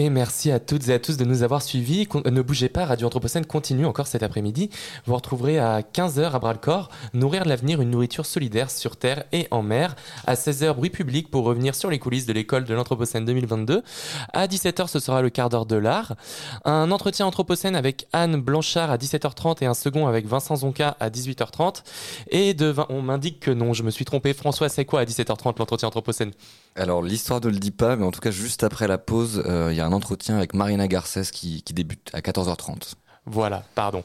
Et merci à toutes et à tous de nous avoir suivis. Ne bougez pas, Radio Anthropocène continue encore cet après-midi. Vous retrouverez à 15h à bras-le-corps Nourrir l'avenir, une nourriture solidaire sur terre et en mer. À 16h, bruit public pour revenir sur les coulisses de l'école de l'Anthropocène 2022. À 17h, ce sera le quart d'heure de l'art. Un entretien Anthropocène avec Anne Blanchard à 17h30 et un second avec Vincent Zonka à 18h30. Et on m'indique que non, je me suis trompé. François, c'est quoi à 17h30 l'entretien Anthropocène? Alors, l'histoire ne le dit pas, mais en tout cas, juste après la pause, euh, il y a un entretien avec Marina Garcès qui, qui débute à 14h30. Voilà, pardon.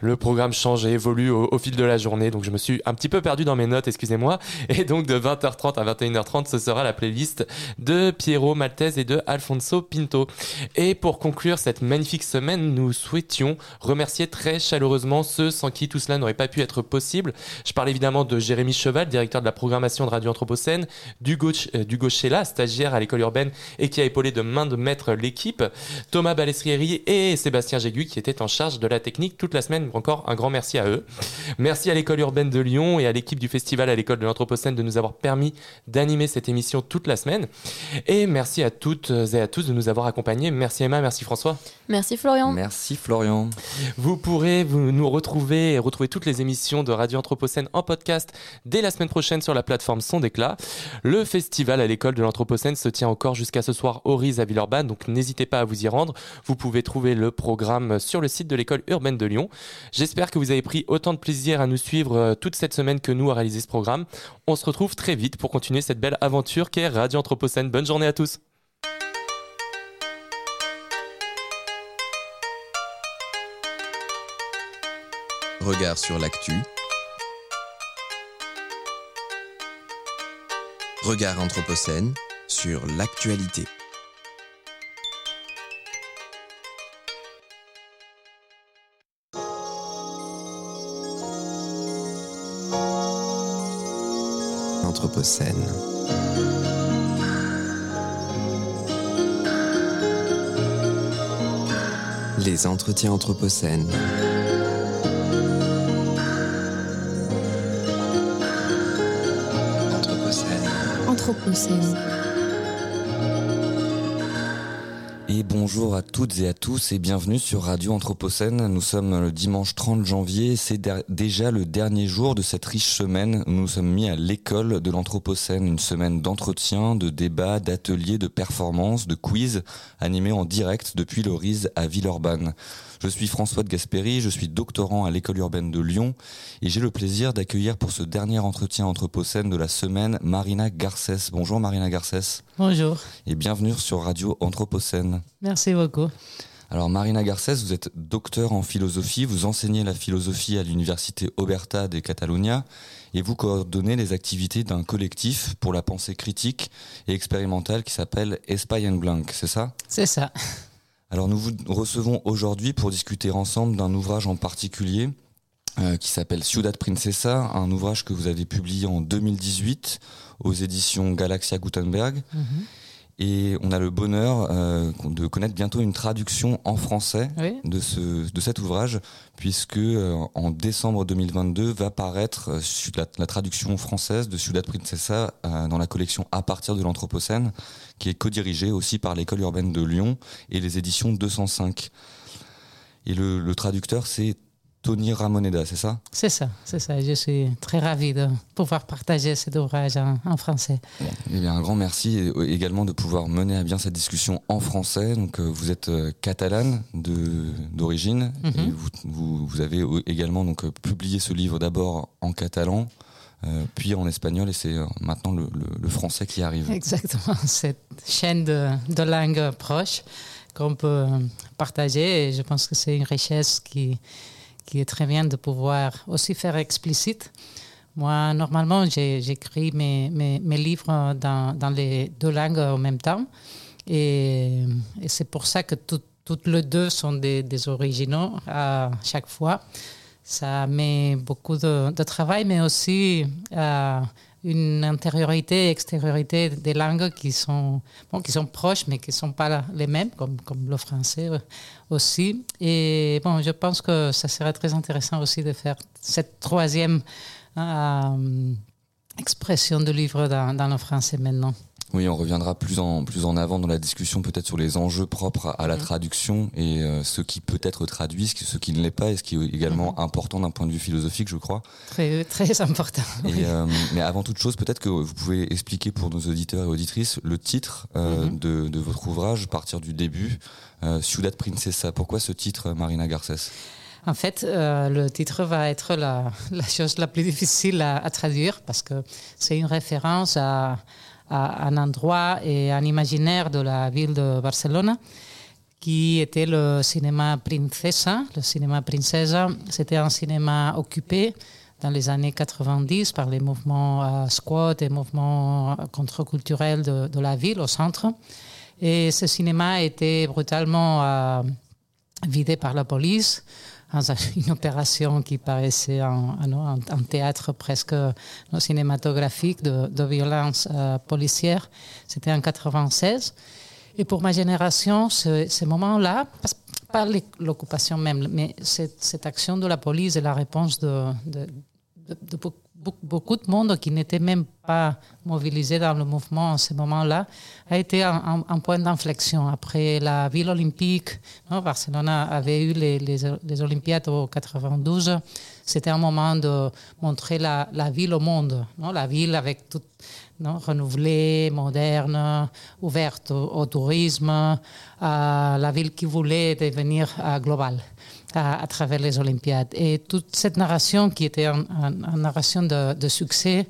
Le programme change et évolue au, fil de la journée, donc je me suis un petit peu perdu dans mes notes, excusez-moi. Et donc de 20h30 à 21h30, ce sera la playlist de Piero Maltese et de Alfonso Pinto. Et pour conclure cette magnifique semaine, nous souhaitions remercier très chaleureusement ceux sans qui tout cela n'aurait pas pu être possible. Je parle évidemment de Jérémy Cheval, directeur de la programmation de Radio Anthropocène, d'Hugo euh, Chela, stagiaire à l'école urbaine et qui a épaulé de main de maître l'équipe, Thomas Balestrieri et Sébastien Jégu qui étaient en charge de la technique toute la semaine. Encore un grand merci à eux. Merci à l'école urbaine de Lyon et à l'équipe du festival à l'école de l'Anthropocène de nous avoir permis d'animer cette émission toute la semaine. Et merci à toutes et à tous de nous avoir accompagnés. Merci Emma, merci François. Merci Florian. Merci Florian. Vous pourrez vous, nous retrouver et retrouver toutes les émissions de Radio Anthropocène en podcast dès la semaine prochaine sur la plateforme Son d'éclat. Le festival à l'école de l'Anthropocène se tient encore jusqu'à ce soir au RIS à Villeurbanne, donc n'hésitez pas à vous y rendre. Vous pouvez trouver le programme sur le site de l'école urbaine de Lyon. J'espère que vous avez pris autant de plaisir à nous suivre euh, toute cette semaine que nous à réaliser ce programme. On se retrouve très vite pour continuer cette belle aventure qu'est Radio Anthropocène. Bonne journée à tous. Regard sur l'actu. Regard Anthropocène sur l'actualité. Les entretiens Anthropocène. Anthropocène. Anthropocène. Et bonjour à toutes et à tous et bienvenue sur Radio Anthropocène. Nous sommes le dimanche 30 janvier, c'est déjà le dernier jour de cette riche semaine où nous sommes mis à l'école de l'Anthropocène, une semaine d'entretien, de débats, d'ateliers, de performances, de quiz animés en direct depuis le RIS à Villeurbanne. Je suis François de Gasperi, je suis doctorant à l'école urbaine de Lyon et j'ai le plaisir d'accueillir pour ce dernier entretien anthropocène de la semaine Marina Garcès. Bonjour Marina Garcès. Bonjour. Et bienvenue sur Radio Anthropocène. Merci beaucoup. Alors Marina Garcès, vous êtes docteur en philosophie, vous enseignez la philosophie à l'université Oberta de Catalunya et vous coordonnez les activités d'un collectif pour la pensée critique et expérimentale qui s'appelle Espai en Blanc, c'est ça? C'est ça. Alors nous vous recevons aujourd'hui pour discuter ensemble d'un ouvrage en particulier euh, qui s'appelle Ciudad Princesa, un ouvrage que vous avez publié en 2018 aux éditions Galaxia Gutenberg. Mhm. Et on a le bonheur euh, de connaître bientôt une traduction en français de, ce, de cet ouvrage, puisque euh, en décembre 2022 va paraître euh, la, la, traduction française de Ciudad Princesa dans la collection À partir de l'Anthropocène, qui est co-dirigée aussi par l'école urbaine de Lyon et les éditions 205. Et le, le traducteur, c'est Tony Ramoneda, c'est ça? C'est ça, c'est ça. Je suis très ravi de pouvoir partager cet ouvrage en, français. Eh bien, un grand merci et également de pouvoir mener à bien cette discussion en français. Donc, euh, vous êtes euh, catalane d'origine et mhm. vous, vous, avez également donc euh, publié ce livre d'abord en catalan, puis en espagnol et c'est maintenant le, le, français qui arrive. Exactement, cette chaîne de, de langues proches qu'on peut partager et je pense que c'est une richesse qui qui est très bien de pouvoir aussi faire explicite. Moi, normalement, j'écris mes, mes, livres dans, dans, les deux langues en même temps. Et, c'est pour ça que toutes les deux sont des, des, originaux à chaque fois. Ça met beaucoup de, travail, mais aussi à une intériorité extériorité des langues qui sont, bon, qui sont proches, mais qui ne sont pas les mêmes, comme, comme le français euh, aussi. Et bon, je pense que ça serait très intéressant aussi de faire cette troisième euh, expression du livre dans, dans le français maintenant. Oui, on reviendra plus en plus en avant dans la discussion peut-être sur les enjeux propres à la Mhm. traduction et euh, ce qui peut être traduit, ce qui, ne l'est pas et ce qui est également Mhm. important d'un point de vue philosophique, je crois. Très, très important. Et, euh, mais avant toute chose, peut-être que vous pouvez expliquer pour nos auditeurs et auditrices le titre euh, Mhm. de, de votre ouvrage, partir du début, euh, Ciudad Princesa. Pourquoi ce titre, Marina Garcès En fait, euh, le titre va être la, la chose la plus difficile à, à traduire parce que c'est une référence à, à un endroit et un imaginaire de la ville de Barcelone qui était le cinéma Princesa. Le cinéma Princesa, c'était un cinéma occupé dans les années 90 par les mouvements euh, squat et mouvements contre-culturels de, la ville au centre. Et ce cinéma a été brutalement euh, vidé par la police une opération qui paraissait un, théâtre presque cinématographique de, violence euh, policière. C'était en 96. Et pour ma génération, ce, ce moment-là, pas l'occupation même, mais cette, action de la police et la réponse de, de, de beaucoup de monde qui n'était même pas mobilisé dans le mouvement en ce moment-là, a été un, point d'inflexion. Après la ville olympique, non, Barcelone avait eu les, Olympiades au 92. C'était un moment de montrer la, ville au monde, la ville avec tout non, renouvelée, moderne, ouverte au, tourisme, la ville qui voulait devenir globale à, à, travers les Olympiades. Et toute cette narration qui était une un, un narration de, de succès,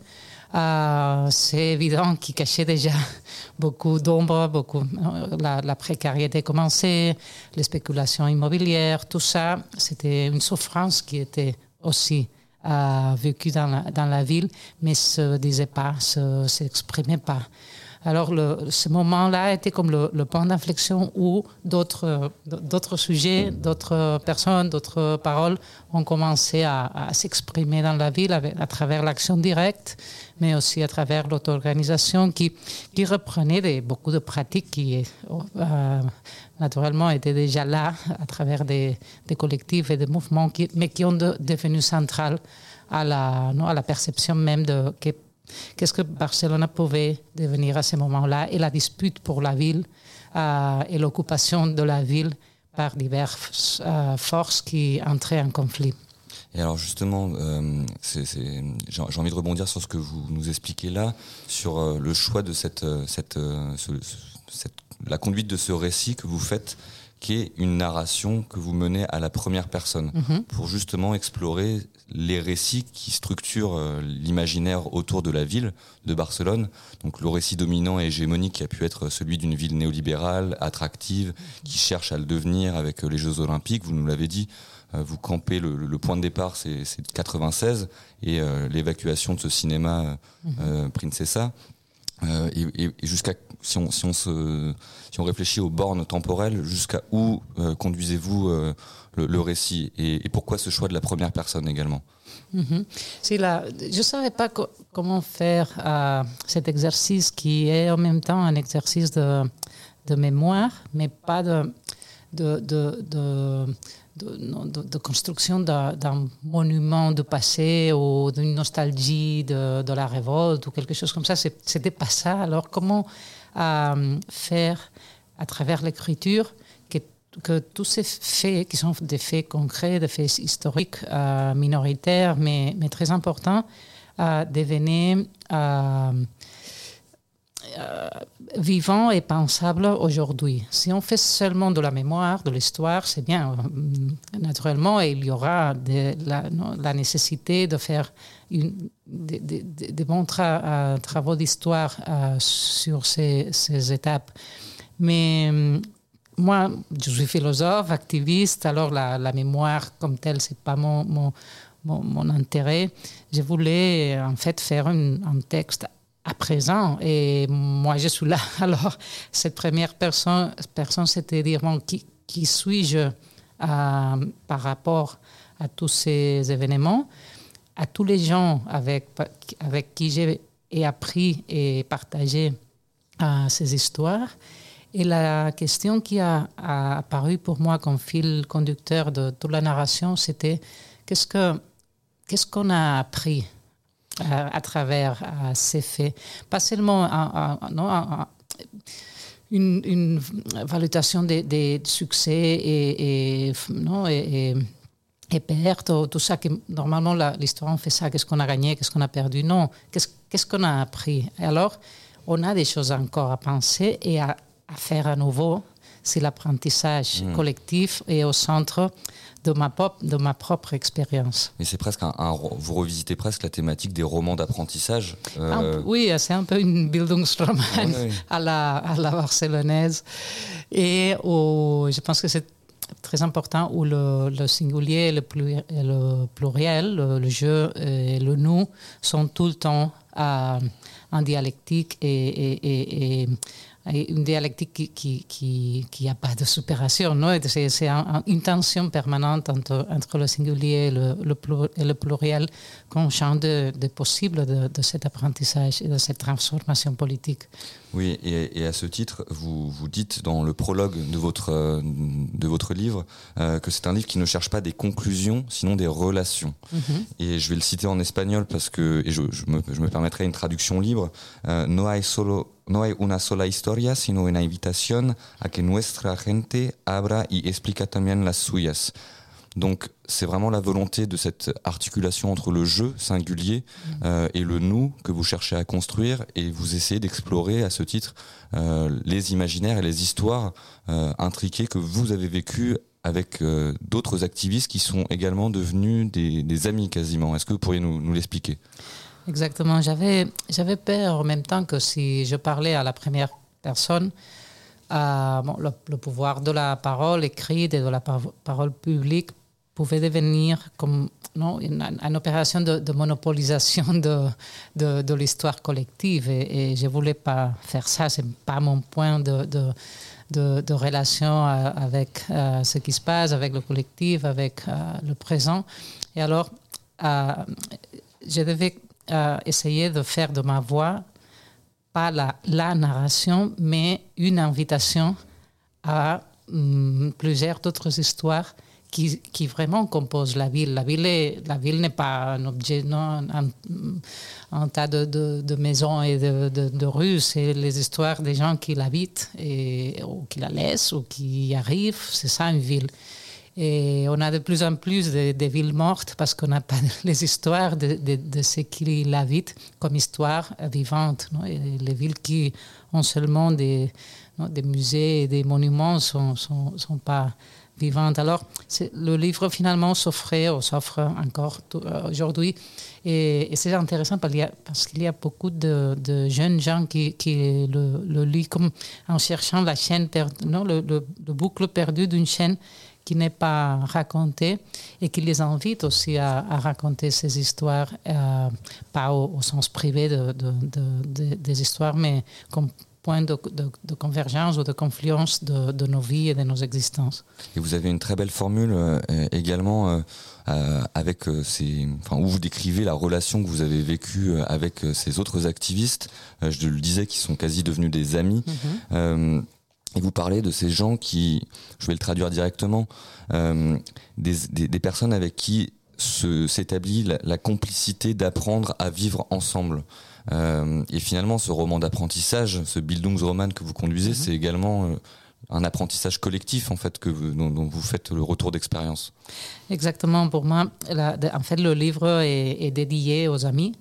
euh, c'est évident qu'il cachait déjà beaucoup d'ombre, beaucoup la, la, précarité commençait, les spéculations immobilières, tout ça, c'était une souffrance qui était aussi euh, vécue dans la, dans la ville, mais se disait pas, se s'exprimait pas. Alors, le, ce moment-là était comme le, le point d'inflexion où d'autres, d'autres sujets, d'autres personnes, d'autres paroles ont commencé à, à s'exprimer dans la ville avec, à travers l'action directe, mais aussi à travers l'auto-organisation qui, qui reprenait des, beaucoup de pratiques qui, euh, naturellement, étaient déjà là à travers des, des collectifs et des mouvements, qui, mais qui ont de, devenu centrales à la, non, à la perception même de Qu'est-ce que Barcelone pouvait devenir à ce moment-là et la dispute pour la ville euh, et l'occupation de la ville par diverses euh, forces qui entraient en conflit. Et alors justement, euh, j'ai envie de rebondir sur ce que vous nous expliquez là, sur le choix de cette, cette, ce, cette, la conduite de ce récit que vous faites, qui est une narration que vous menez à la première personne, -hmm. pour justement explorer les récits qui structurent euh, l'imaginaire autour de la ville de Barcelone. Donc le récit dominant et hégémonique qui a pu être celui d'une ville néolibérale, attractive, qui cherche à le devenir avec les Jeux Olympiques. Vous nous l'avez dit, euh, vous campez le, le, point de départ, c'est 96 et euh, l'évacuation de ce cinéma -hmm. Princesa. Euh, et, jusqu'à si on si on si on réfléchit aux bornes temporelles jusqu'à où euh, conduisez-vous euh, le, récit et, pourquoi ce choix de la première personne également? Mm -hmm. si la, je savais pas co comment faire cet exercice qui est en même temps un exercice de, de mémoire mais pas de, de, de de, construction d'un monument du passé ou d'une nostalgie de, la révolte ou quelque chose comme ça. C'était pas ça. Alors, comment euh, faire à travers l'écriture que, que, tous ces faits, qui sont des faits concrets, des faits historiques, euh, minoritaires, mais, mais, très importants, euh, devenaient euh, vivant et pensable aujourd'hui. Si on fait seulement de la mémoire, de l'histoire, c'est bien, naturellement, et il y aura la, nécessité de faire des de, de bons tra euh, travaux d'histoire euh, sur ces, étapes. Mais moi, je suis philosophe, activiste, alors la, mémoire comme telle, c'est pas mon, intérêt. Je voulais en fait faire un texte à présent. Et moi, je suis là. Alors, cette première personne, personne c'était dire, bon, qui, qui suis-je euh, par rapport à tous ces événements, à tous les gens avec, avec qui j'ai appris et partagé euh, ces histoires. Et la question qui a, apparu pour moi comme fil conducteur de toute la narration, c'était qu'est-ce que qu'est-ce qu'on a appris à, à travers à ces faits. Pas seulement non, un, une, une, validation des, succès et, et non, et, et, et tout ça, que normalement l'histoire on fait ça, qu'est-ce qu'on a gagné, qu'est-ce qu'on a perdu. Non, qu'est-ce qu'est-ce qu'on a appris? Et alors, on a des choses encore à penser et à, à faire à nouveau si l'apprentissage Mmh. collectif est au centre de ma, pop, de ma propre expérience. Mais c'est presque un, vous revisitez presque la thématique des romans d'apprentissage. Euh, peu- oui, c'est un peu une Bildungsroman Ouais, ouais. à, la, à la barcelonaise. Et je pense que c'est très important où le, le singulier et le, pluri- et le pluriel, le, le je et le nous, sont tout le temps euh, en dialectique et, et- et- et- et une dialectique qui qui, qui, qui a pas de supération. non C'est c'est un- un- une tension permanente entre, entre le singulier et le, le, plur- et le pluriel qu'on change de, de possible de, de cet apprentissage et de cette transformation politique. Oui, et, et à ce titre, vous, vous dites dans le prologue de votre, de votre livre euh, que c'est un livre qui ne cherche pas des conclusions, sinon des relations. Et je vais le citer en espagnol parce que, et je, je me, je me permettrai une traduction libre. Euh, no hay solo no hay una sola historia, sino una invitación a que nuestra gente abra y explica también las suyas. Donc c'est vraiment la volonté de cette articulation entre le je singulier euh, et le nous que vous cherchez à construire et vous essayez d'explorer à ce titre euh, les imaginaires et les histoires euh, intriquées que vous avez vécues avec d'autres activistes qui sont également devenus des, des amis quasiment. Est-ce que vous pourriez nous, nous l'expliquer? Exactement. J'avais, j'avais peur en même temps que si je parlais à la première personne, euh, le, pouvoir de la parole écrite et de la par- parole publique pouvait devenir comme non, une, opération de, de monopolisation de, de, l'histoire collective. Et, je ne voulais pas faire ça. Ce n'est pas mon point de, de, relation euh, avec euh, ce qui se passe, avec le collectif, avec le présent. Et alors, je devais euh, essayer de faire de ma voix pas la, la narration, mais une invitation à hum, plusieurs d'autres histoires qui, qui vraiment composent la ville. La ville est- la ville n'est pas un objet, non, un, tas de, de- maisons et de, de- de rues, c'est les histoires des gens qui l'habitent et, ou qui la laissent ou qui y arrivent. C'est ça une ville. Et on a de plus en plus de, de villes mortes parce qu'on n'a pas les histoires de, de, de ceux qui l'habitent comme histoire vivante. les villes qui ont seulement des, musées et des monuments ne sont, pas vivantes. Alors, le livre finalement s'offrait, ou s'offre encore euh, aujourd'hui. Et, c'est intéressant parce qu'il y a, qu'il beaucoup de, jeunes gens qui, le, le lisent comme en cherchant la chaîne non, le, le, le boucle perdue d'une chaîne qui n'est pas racontée et qui les invite aussi à, à raconter ces histoires, euh, pas au, au sens privé de, de- de- de- des histoires, mais comme point de, de- de convergence ou de confluence de, de nos vies et de nos existences. Et vous avez une très belle formule euh, également euh, avec ces, enfin, où vous décrivez la relation que vous avez vécue avec ces autres activistes. Je le disais, qui sont quasi devenus des amis. Euh, et vous parlez de ces gens qui, je vais le traduire directement, euh, des, des, des personnes avec qui s'établit la, la complicité d'apprendre à vivre ensemble. Euh, et finalement, ce roman d'apprentissage, ce Bildungsroman que vous conduisez, c'est également euh, un apprentissage collectif en fait que vous, dont, dont vous faites le retour d'expérience. Exactement, pour moi, la- de- en fait, le livre est, est dédié aux amis.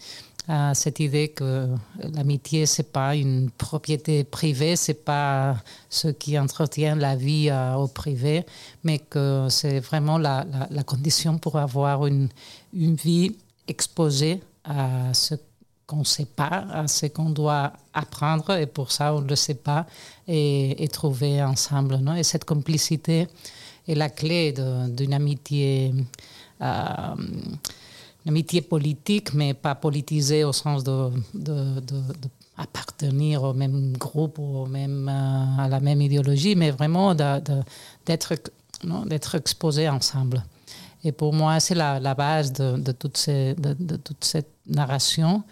À cette idée que l'amitié, c'est pas une propriété privée, c'est pas ce qui entretient la vie euh, au privé, mais que c'est vraiment la, condition pour avoir une, une vie exposée à ce qu'on ne sait pas, à ce qu'on doit apprendre, et pour ça, on ne le sait pas, et, trouver ensemble. Non? Et cette complicité est la clé d'une amitié, euh, amitié politique, mais pas politisée au sens de, de- au même groupe ou même, euh, à la même idéologie, mais vraiment d'être d'être exposés ensemble. Et pour moi, c'est la, la base de, de, toutes ces- de- toute cette narration.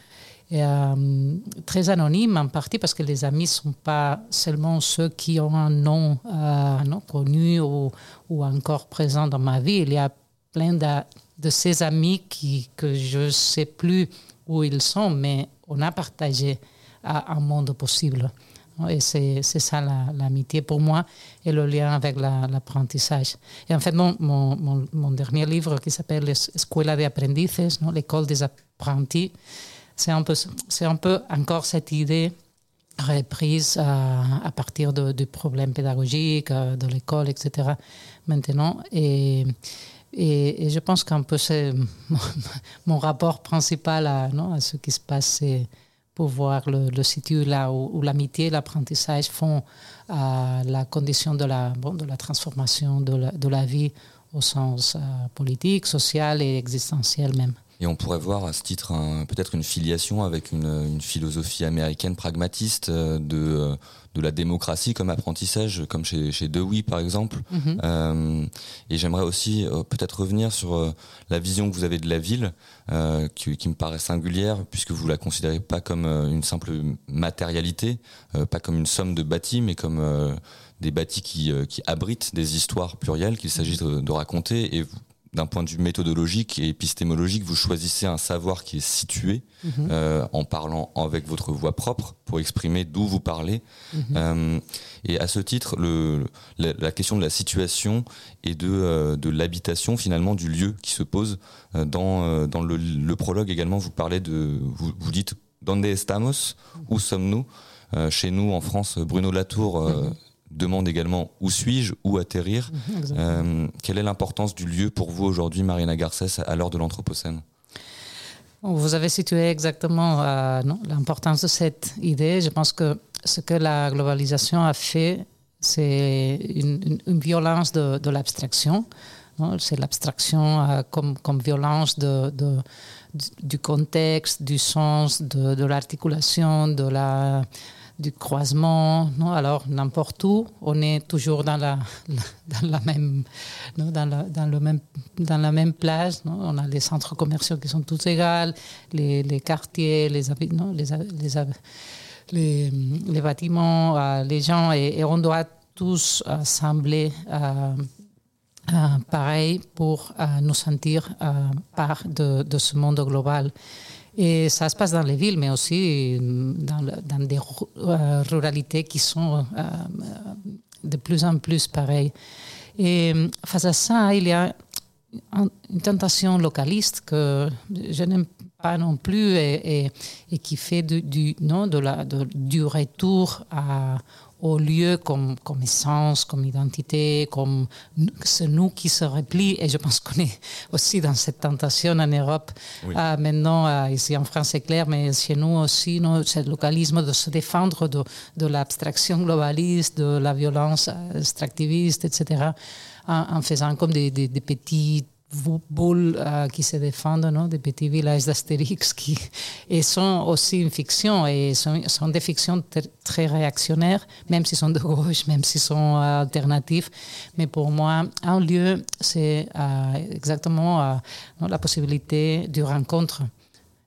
et, euh, très anonyme en partie parce que les amis ne sont pas seulement ceux qui ont un nom, euh, non, connu ou, ou, encore présent dans ma vie. Il y a plein de, ces amis qui, que je ne sais plus où ils sont, mais on a partagé un monde possible. Et c'est ça l'amitié pour moi et le lien avec l'apprentissage. et en fait, mon, mon, mon, dernier livre qui s'appelle Escuela de Aprendices, l'école des apprentis, c'est un, peu, un peu encore cette idée reprise à, partir du problème pédagogique, de l'école, etc. maintenant. Et, je pense qu'un peu c'est mon, rapport principal à, ce qui se passe, pour voir le, le situe là où, l'amitié et l'apprentissage font à la condition de la, transformation de la, de la vie au sens euh, politique, social et existentiel même. Et on pourrait voir à ce titre peut-être une filiation avec une, une, philosophie américaine pragmatiste euh, de, euh, de la démocratie comme apprentissage, comme chez, chez Dewey par exemple. Mhm. euh, et j'aimerais aussi euh, peut-être revenir sur euh, la vision que vous avez de la ville, qui, qui, me paraît singulière, puisque vous la considérez pas comme une simple matérialité, pas comme une somme de bâtis, mais comme des bâtis qui, qui abritent des histoires plurielles qu'il s'agit de, de, raconter. Et vous, d'un point de vue méthodologique et épistémologique, vous choisissez un savoir qui est situé Mhm. euh, en parlant avec votre voix propre pour exprimer d'où vous parlez. Mhm. Euh, et à ce titre, le, la, la question de la situation et de, euh, de l'habitation finalement du lieu qui se pose dans, dans le, le, prologue également. Vous parlez de, vous, vous dites Donde estamos? Où sommes-nous? Euh, Chez nous en France, Bruno Latour. Euh, demande également où suis-je, où atterrir. Euh, quelle est l'importance du lieu pour vous aujourd'hui, Marina Garcès, à l'heure de l'Anthropocène? Vous avez situé exactement euh, l'importance de cette idée. Je pense que ce que la globalisation a fait, c'est une, une, une, violence de, de l'abstraction. C'est l'abstraction euh, comme, comme violence de, de, du contexte, du sens, de, de l'articulation, de la du croisement. Non Alors, n'importe où, on est toujours dans la, dans la, même, dans le même, dans la même place. Non on a les centres commerciaux qui sont tous égaux, les, les quartiers, les, non les, les, les, bâtiments, euh, les gens, et, on doit tous euh, sembler euh, pareil pour nous sentir part de, de ce monde global. Et ça se passe dans les villes, mais aussi dans, dans des euh, ruralités qui sont euh, de plus en plus pareilles. Et face à ça, il y a une tentation localiste que je n'aime pas non plus et, et, qui fait du, non, de la, du retour à, au lieu comme, comme essence, comme identité, comme c'est nous qui se replie. Et je pense qu'on est aussi dans cette tentation en Europe. Oui. Euh, maintenant, euh, ici en France, c'est clair, mais chez nous aussi, non, c'est le localisme de se défendre de, de l'abstraction globaliste, de la violence extractiviste, etc., en, en faisant comme des, des, des petits boules euh, qui se défendent, non? des petits villages d'Astérix qui et sont aussi une fiction et sont, sont des fictions très réactionnaires, même s'ils sont de gauche, même s'ils sont euh, alternatifs. Mais pour moi, un lieu, c'est euh, exactement non, la possibilité de rencontre.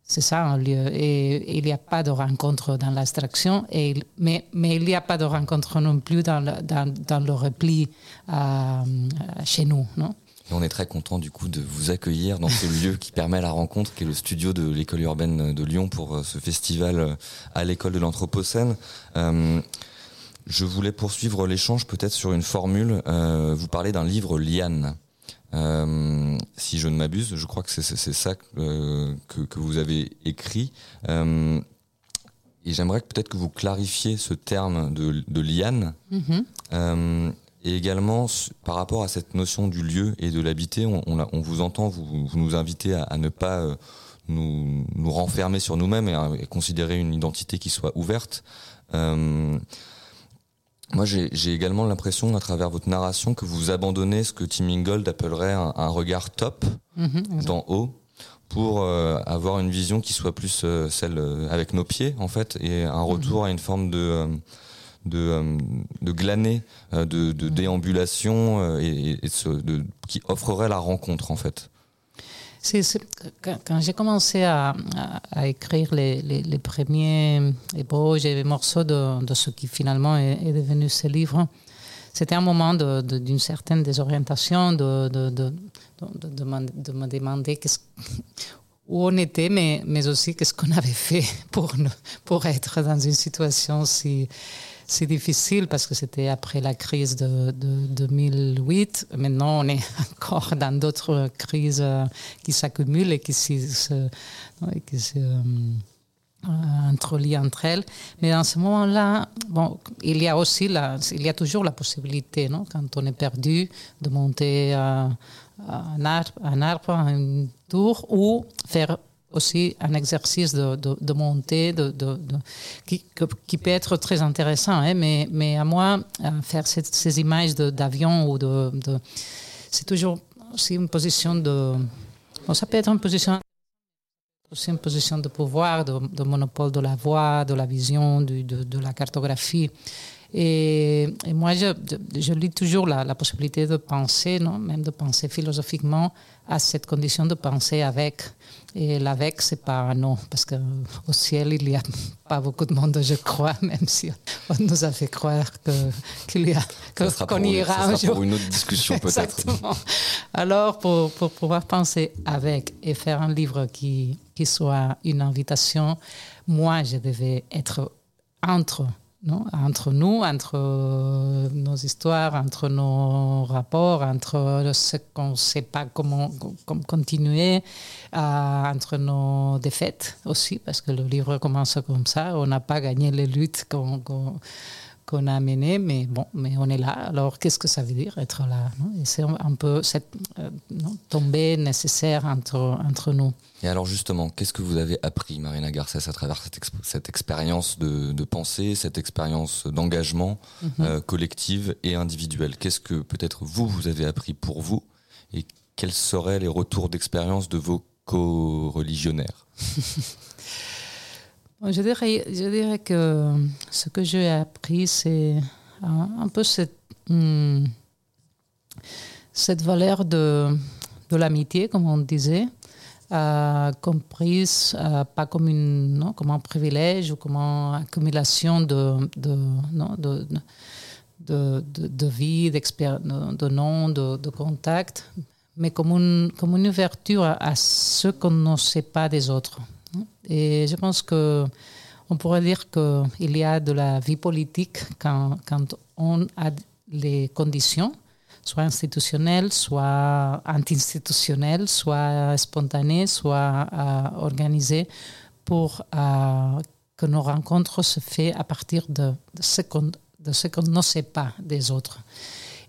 C'est ça un lieu. Et il n'y a pas de rencontre dans l'abstraction, mais, mais il n'y a pas de rencontre non plus dans le, dans, dans le repli chez nous. Non? Et on est très content du coup de vous accueillir dans ce lieu qui permet la rencontre, qui est le studio de l'école urbaine de Lyon pour ce festival à l'école de l'Anthropocène. Euh, je voulais poursuivre l'échange peut-être sur une formule. Euh, vous parlez d'un livre Liane. Euh, si je ne m'abuse, je crois que c'est ça que, vous avez écrit. Euh, et j'aimerais peut-être que vous clarifiez ce terme de, de liane. Mm -hmm et également, par rapport à cette notion du lieu et de l'habiter, on, on, on, vous entend, vous, vous nous invitez à, à ne pas euh, nous, nous, renfermer sur nous-mêmes et, à considérer une identité qui soit ouverte. Euh, moi, j'ai également l'impression, à travers votre narration, que vous abandonnez ce que Tim Ingold appellerait un, un regard top, -hmm, d'en haut, pour euh, avoir une vision qui soit plus celle avec nos pieds, en fait, et un retour mm -hmm. à une forme de de, de glaner, de, de déambulation et, et de, qui offrerait la rencontre en fait. Quand, quand j'ai commencé à, à- à écrire les, les- les premiers ébauches et morceaux de, de ce qui finalement est, est devenu ce livre, c'était un moment d'une certaine désorientation, de, de, de, de- me demander où on était, mais, mais aussi qu'est-ce qu'on avait fait pour, pour être dans une situation si, si difficile, parce que c'était après la crise de, de 2008. Maintenant, on est encore dans d'autres crises euh, qui s'accumulent et qui se, qui euh, euh, entre elles. Mais dans ce moment-là, bon, il y a aussi il y a toujours la possibilité, non, quand on est perdu, de monter un arbre, un arbre, un tour, ou faire aussi un exercice de, de, de montée, de, qui, qui peut être très intéressant. hein, mais, mais à moi, euh, faire ces, images d'avion ou de, c'est toujours aussi une position de. Ça peut être une position aussi une position de pouvoir, de, monopole de la voix, de la vision, de la cartographie. Et, et moi, je, je- je lis toujours la, la possibilité de penser, non, même de penser philosophiquement à cette condition de penser avec. Et l'avec, c'est pas un non, parce qu'au ciel, il n'y a pas beaucoup de monde, je crois, même si on nous a fait croire qu'il y a, qu'on pour- ira ça un sera jour. pour une autre discussion peut-être. Alors, pour, pour pouvoir penser avec et faire un livre qui, qui soit une invitation, moi, je devais être entre, entre nous, entre euh, nos histoires, entre nos rapports, entre ce qu'on ne sait pas comment, continuer, euh, entre nos défaites aussi, parce que le livre commence comme ça. On n'a pas gagné les luttes qu'on- qu'on a menées, mais bon, mais on est là. Alors, qu'est-ce que ça veut dire être là Et c'est un peu cette euh, tombée nécessaire entre, entre nous. Et alors justement, qu'est-ce que vous avez appris, Marina Garcès, à travers cette, exp- cette expérience de, de pensée, cette expérience d'engagement Mhm. euh, collective et individuelle? Qu'est-ce que peut-être vous, vous avez appris pour vous? Et quels seraient les retours d'expérience de vos co-religionnaires? Je dirais, je dirais que ce que j'ai appris, c'est un, peu cette, hum, cette valeur de, de l'amitié, comme on disait, euh, comprise euh, pas comme, une, non, comme un privilège ou comme une accumulation de, de, non, de, de, de, vie, de, noms, de, contacts, mais comme une, comme une ouverture à ce qu'on ne sait pas des autres. Et je pense que on pourrait dire qu'il y a de la vie politique quand, on a les conditions, soit institutionnelles, soit anti-institutionnelles, soit spontanées, soit euh, organisées, pour euh, que nos rencontres se fassent à partir de, de ce qu'on ne sait pas des autres.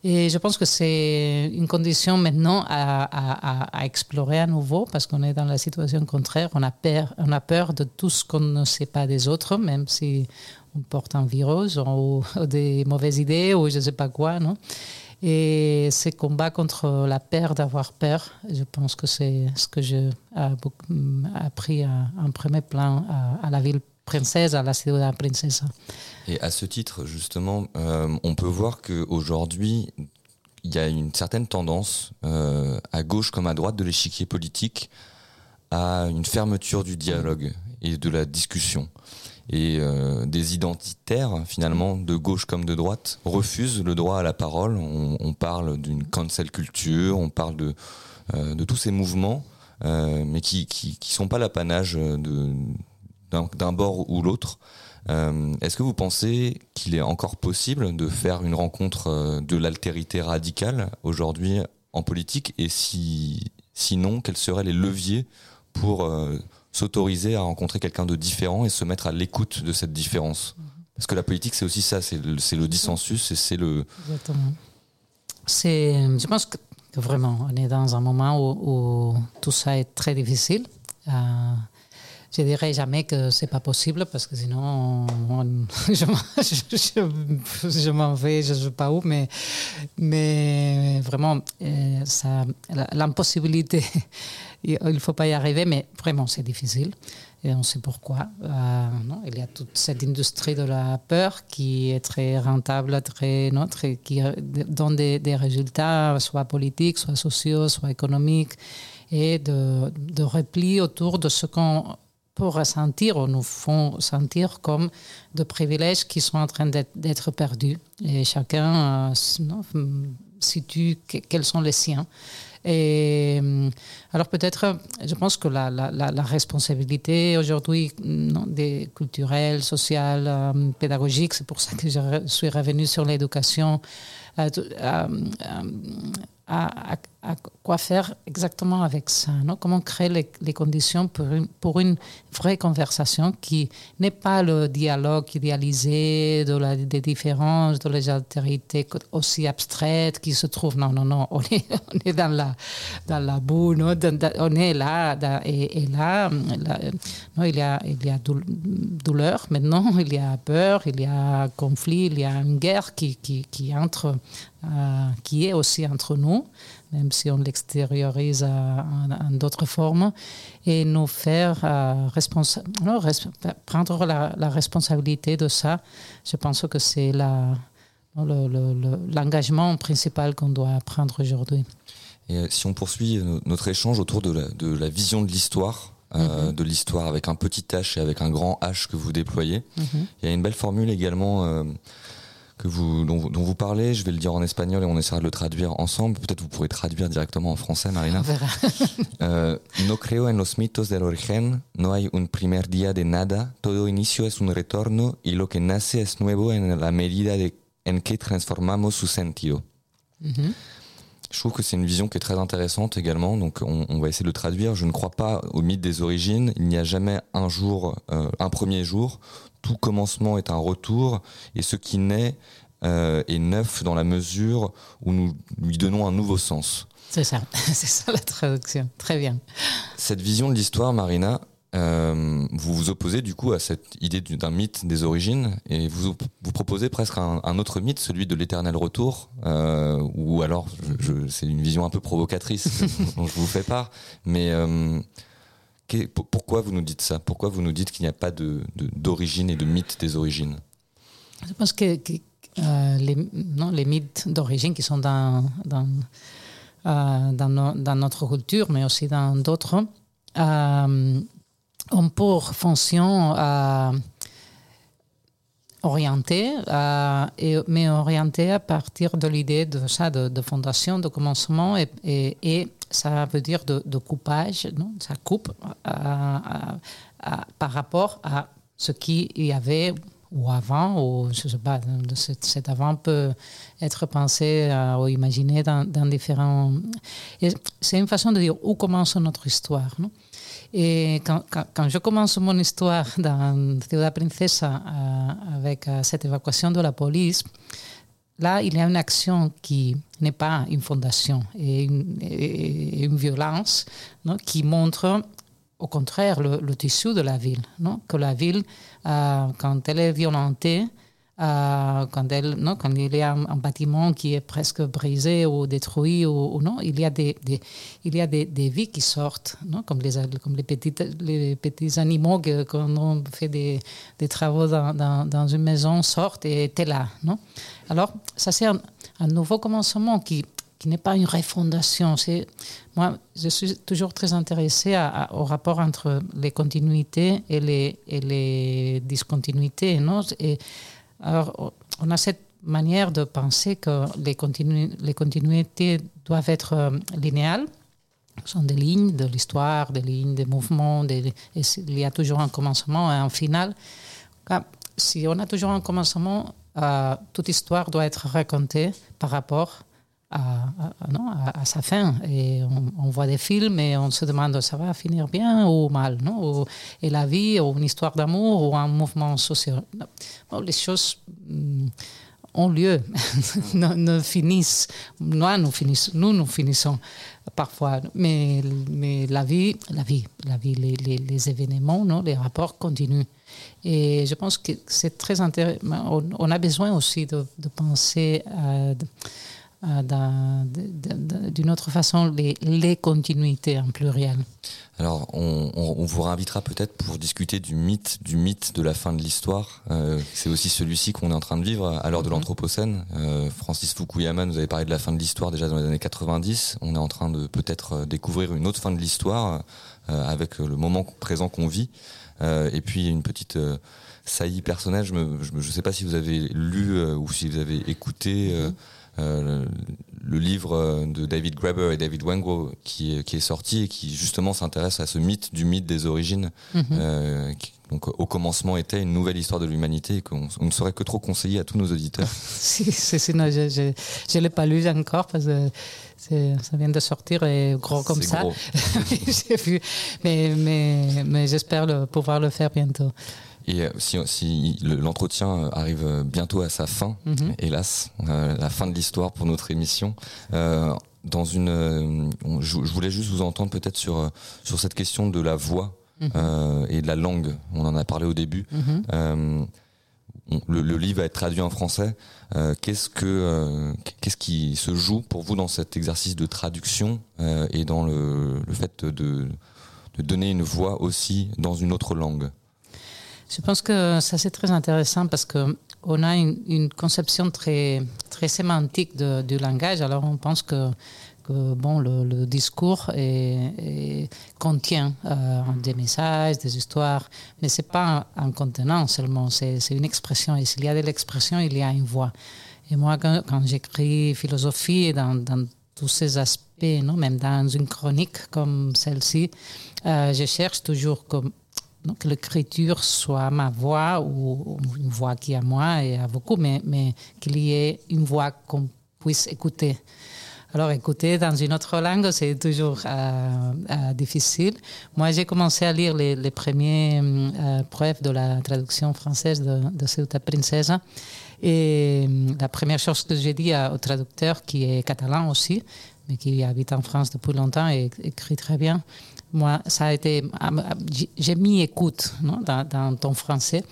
Et je pense que c'est une condition maintenant à, à- explorer à nouveau parce qu'on est dans la situation contraire. On a peur, on a peur de tout ce qu'on ne sait pas des autres, même si on porte un virus ou, des mauvaises idées ou je ne sais pas quoi. Non? Et ces combats contre la peur d'avoir peur, je pense que c'est ce que j'ai appris en premier plan à la ville princesse, à la ciudad princesa. Et à ce titre, justement, euh, on peut voir qu'aujourd'hui, il y a une certaine tendance, euh, à gauche comme à droite de l'échiquier politique, à une fermeture du dialogue et de la discussion. Et euh, des identitaires, finalement, de gauche comme de droite, refusent le droit à la parole. On, parle d'une cancel culture, on parle de, de tous ces mouvements, mais qui qui sont pas l'apanage de- d'un bord ou l'autre. Euh, Est-ce que vous pensez qu'il est encore possible de faire une rencontre euh, de l'altérité radicale aujourd'hui en politique Et si, sinon, quels seraient les leviers pour euh, s'autoriser à rencontrer quelqu'un de différent et se mettre à l'écoute de cette différence? Parce que la politique, c'est aussi ça, c'est le, dissensus et c'est le... Exactement. Je pense que, vraiment, on est dans un moment où, tout ça est très difficile. Je dirais jamais que c'est pas possible parce que sinon, on- je, je, m'en vais, je ne sais pas où, mais, mais vraiment, euh, ça, l'impossibilité, il ne faut pas y arriver, mais vraiment, c'est difficile. Et on sait pourquoi. Euh, non, il y a toute cette industrie de la peur qui est très rentable, très, très- qui euh, donne des, résultats, soit politiques, soit sociaux, soit économiques. et de repli autour de ce qu'on ressentir ou nous font sentir comme de privilèges qui sont en train d'être- perdus. Et chacun euh, situe que- quels sont les siens. Et euh, alors peut-être, je pense que la, la, responsabilité aujourd'hui culturelles, sociales, euh, pédagogiques, c'est pour ça que je suis revenue sur l'éducation, euh, euh, à, quoi faire exactement avec ça, comment créer les, conditions pour une, vraie conversation qui n'est pas le dialogue idéalisé de la, des différences, de les altérités aussi abstraites qui se trouvent. Non, non, non, on est, dans, la, dans la boue, non? On est là, et, là, non, il y a, il y a doul- douleur maintenant, il y a peur, il y a conflit, il y a une guerre qui, entre, qui est aussi entre nous même si on l'extériorise en, d'autres formes, et nous faire euh, responsa- non, res- prendre la, la responsabilité de ça. Je pense que c'est la- non, le- le- le- l'engagement principal qu'on doit prendre aujourd'hui. Et euh, si on poursuit euh, notre échange autour de la, de la vision de l'histoire, euh, de l'histoire avec un petit H et avec un grand H que vous déployez, Mhm. il y a une belle formule également euh, que vous, dont, vous- dont vous parlez. Je vais le dire en espagnol et on essaiera de le traduire ensemble. Peut-être vous pourrez traduire directement en français, On Marina. verra. Euh, no creo en los mitos del origen, no hay un primer día de nada, todo inicio es un retorno y lo que nace es nuevo en la medida de, en que transformamos su sentido. Mhm. Je trouve que c'est une vision qui est très intéressante également, donc on, on va essayer de le traduire. Je ne crois pas au mythe des origines, il n'y a jamais un jour, euh, un premier jour, tout commencement est un retour, et ce qui naît euh, est neuf dans la mesure où nous lui donnons un nouveau sens. C'est ça, c'est ça la traduction. Très bien. Cette vision de l'histoire, Marina, euh, vous vous opposez du coup à cette idée du- d'un mythe des origines et vous vous proposez presque un, un autre mythe, celui de l'éternel retour, euh, ou alors je, je- c'est une vision un peu provocatrice dont je vous fais part. Mais euh, pourquoi vous nous dites ça? Pourquoi vous nous dites qu'il n'y a pas d'origine et de mythe des origines? Je pense que, euh, les, non, les mythes d'origine qui sont dans, dans, euh, dans, no- dans notre culture, mais aussi dans d'autres, euh, ont pour fonction orientée, et, mais orientée à partir de l'idée de ça, de fondation, de commencement, et, et, et ça veut dire de, coupage, non? Ça coupe euh, à- à- par rapport à ce qu'il y avait ou avant, ou je sais pas, cet, avant peut être pensé euh, ou imaginé dans, différents... C'est une façon de dire où commence notre histoire. non? Et quand, je commence mon histoire dans Ciudad Princesa euh, avec euh, cette évacuation de la police, là, il y a une action qui n'est pas une fondation et une, violence qui montre au contraire le, tissu de la ville. Que la ville, euh, quand elle est violentée, euh, quand, elle, non, quand il y a un, bâtiment qui est presque brisé ou détruit, ou, non, il y a des, il y a des, vies qui sortent, non, comme, les, comme les, petits, les petits animaux que, quand on fait des, des travaux dans, une maison sortent et étaient là. Non Alors, ça c'est un, nouveau commencement qui, qui n'est pas une refondation. Moi, je suis toujours très intéressée au rapport entre les continuités et les, et les discontinuités. Non alors, on a cette manière de penser que les, continu les continuités doivent être euh, linéales. Ce sont des lignes de l'histoire, des lignes des mouvements, il y a toujours un commencement et un final. Si on a toujours un commencement, euh, toute histoire doit être racontée par rapport à, non, à, sa fin. Et on, voit des films et on se demande ça va finir bien ou mal. Non? Et la vie, ou une histoire d'amour, ou un mouvement social. Les choses mm, ont lieu, ne, finissent. Nous, nous finissons, nous, nous finissons parfois. Mais, mais la vie, la vie, la vie les, événements, non, les rapports continuent. Et je pense que c'est très intéressant. On, on, a besoin aussi de, de penser à, d'une autre façon les, les, continuités en pluriel. Alors, on, on, vous réinvitera peut-être pour discuter du mythe, du mythe de la fin de l'histoire. Euh, c'est aussi celui-ci qu'on est en train de vivre à l'heure de mhm. l'Anthropocène. Euh, Francis Fukuyama nous avait parlé de la fin de l'histoire déjà dans les années 90. On est en train de peut-être euh, découvrir une autre fin de l'histoire euh, avec le moment présent qu'on vit. et puis une petite saillie personnelle. Je ne sais pas si vous avez lu ou si vous avez écouté. Mhm. Euh, le livre de David Graeber et David Wengo qui, est, qui est sorti et qui justement s'intéresse à ce mythe du mythe des origines. Mhm. Euh, qui, donc au commencement était une nouvelle histoire de l'humanité et qu'on ne saurait que trop conseiller à tous nos auditeurs. si, si, non, je ne l'ai pas lu encore parce que ça vient de sortir et gros comme ça. J'ai vu, mais, mais, mais j'espère pouvoir le faire bientôt. Et euh, si, si l'entretien arrive bientôt à sa fin, mhm. hélas, euh, la fin de l'histoire pour notre émission, euh, dans une, je, voulais juste vous entendre peut-être sur sur cette question de la voix mhm. et de la langue. On en a parlé au début. Mhm. le, livre va être traduit en français. qu'est-ce que qu'est-ce qui se joue pour vous dans cet exercice de traduction et dans le, le fait de, de donner une voix aussi dans une autre langue? Je pense que ça c'est très intéressant parce que on a une, conception très très sémantique du langage. Alors on pense que, bon le, discours contient euh, des messages, des histoires, mais c'est pas un, contenant seulement. C'est une expression. Et s'il y a de l'expression, il y a une voix. Et moi, quand, j'écris philosophie dans, dans tous ces aspects, non, même dans une chronique comme celle-ci, euh, je cherche toujours comme que l'écriture soit ma voix ou une voix qui est à moi et à beaucoup, mais, mais qu'il y ait une voix qu'on puisse écouter. Alors écouter dans une autre langue, c'est toujours euh, euh, difficile. Moi, j'ai commencé à lire les, les premiers euh, preuves de la traduction française de, de Ceuta Princesa. Et la première chose que j'ai dit au traducteur, qui est catalan aussi, mais qui habite en France depuis longtemps et écrit très bien, moi, ça a été. J'ai mis écoute dans, ton français.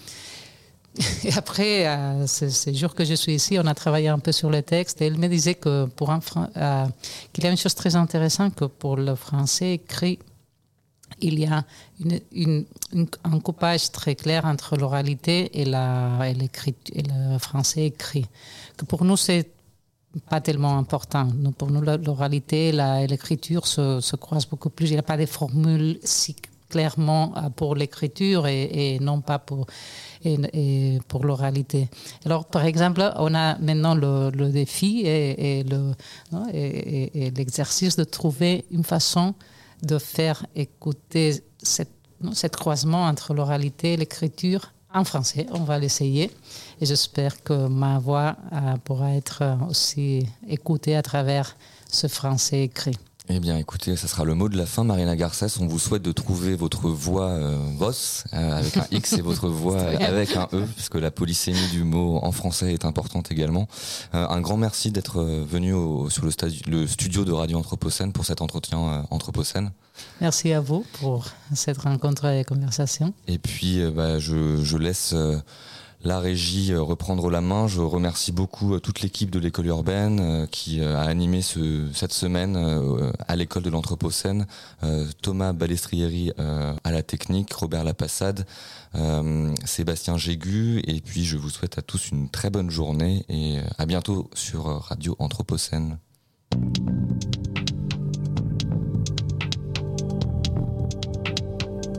Et après, euh, ces jours que je suis ici, on a travaillé un peu sur le texte et il me disait que pour un euh, qu'il y a une chose très intéressante que pour le français écrit, il y a une, un coupage très clair entre l'oralité et, et, et le français écrit. Que pour nous, c'est pas tellement important. pour nous, l'oralité et l'écriture se, se, croisent beaucoup plus. Il n'y a pas de formules si clairement euh, pour l'écriture et, non pas pour, et, pour l'oralité. Alors, par exemple, on a maintenant le, défi et, le, l'exercice de trouver une façon de faire écouter cette croisement entre l'oralité et l'écriture en français. On va l'essayer et j'espère que ma voix euh, pourra être aussi écoutée à travers ce français écrit. Eh bien, écoutez, ce sera le mot de la fin, Marina Garcès. On vous souhaite de trouver votre voix euh, VOS euh, avec un X et votre voix avec un E, puisque la polysémie du mot en français est importante également. un grand merci d'être venu sur le, le, studio de Radio Anthropocène pour cet entretien Anthropocène. Merci à vous pour cette rencontre et conversation. Et puis, bah, je, je, laisse la régie euh, reprendre la main. Je remercie beaucoup euh, toute l'équipe de l'école urbaine euh, qui a animé cette semaine à l'école de l'Anthropocène. Thomas Balestrieri à la technique, Robert Lapassade, Sébastien Jégu. Et puis je vous souhaite à tous une très bonne journée et à bientôt sur Radio Anthropocène.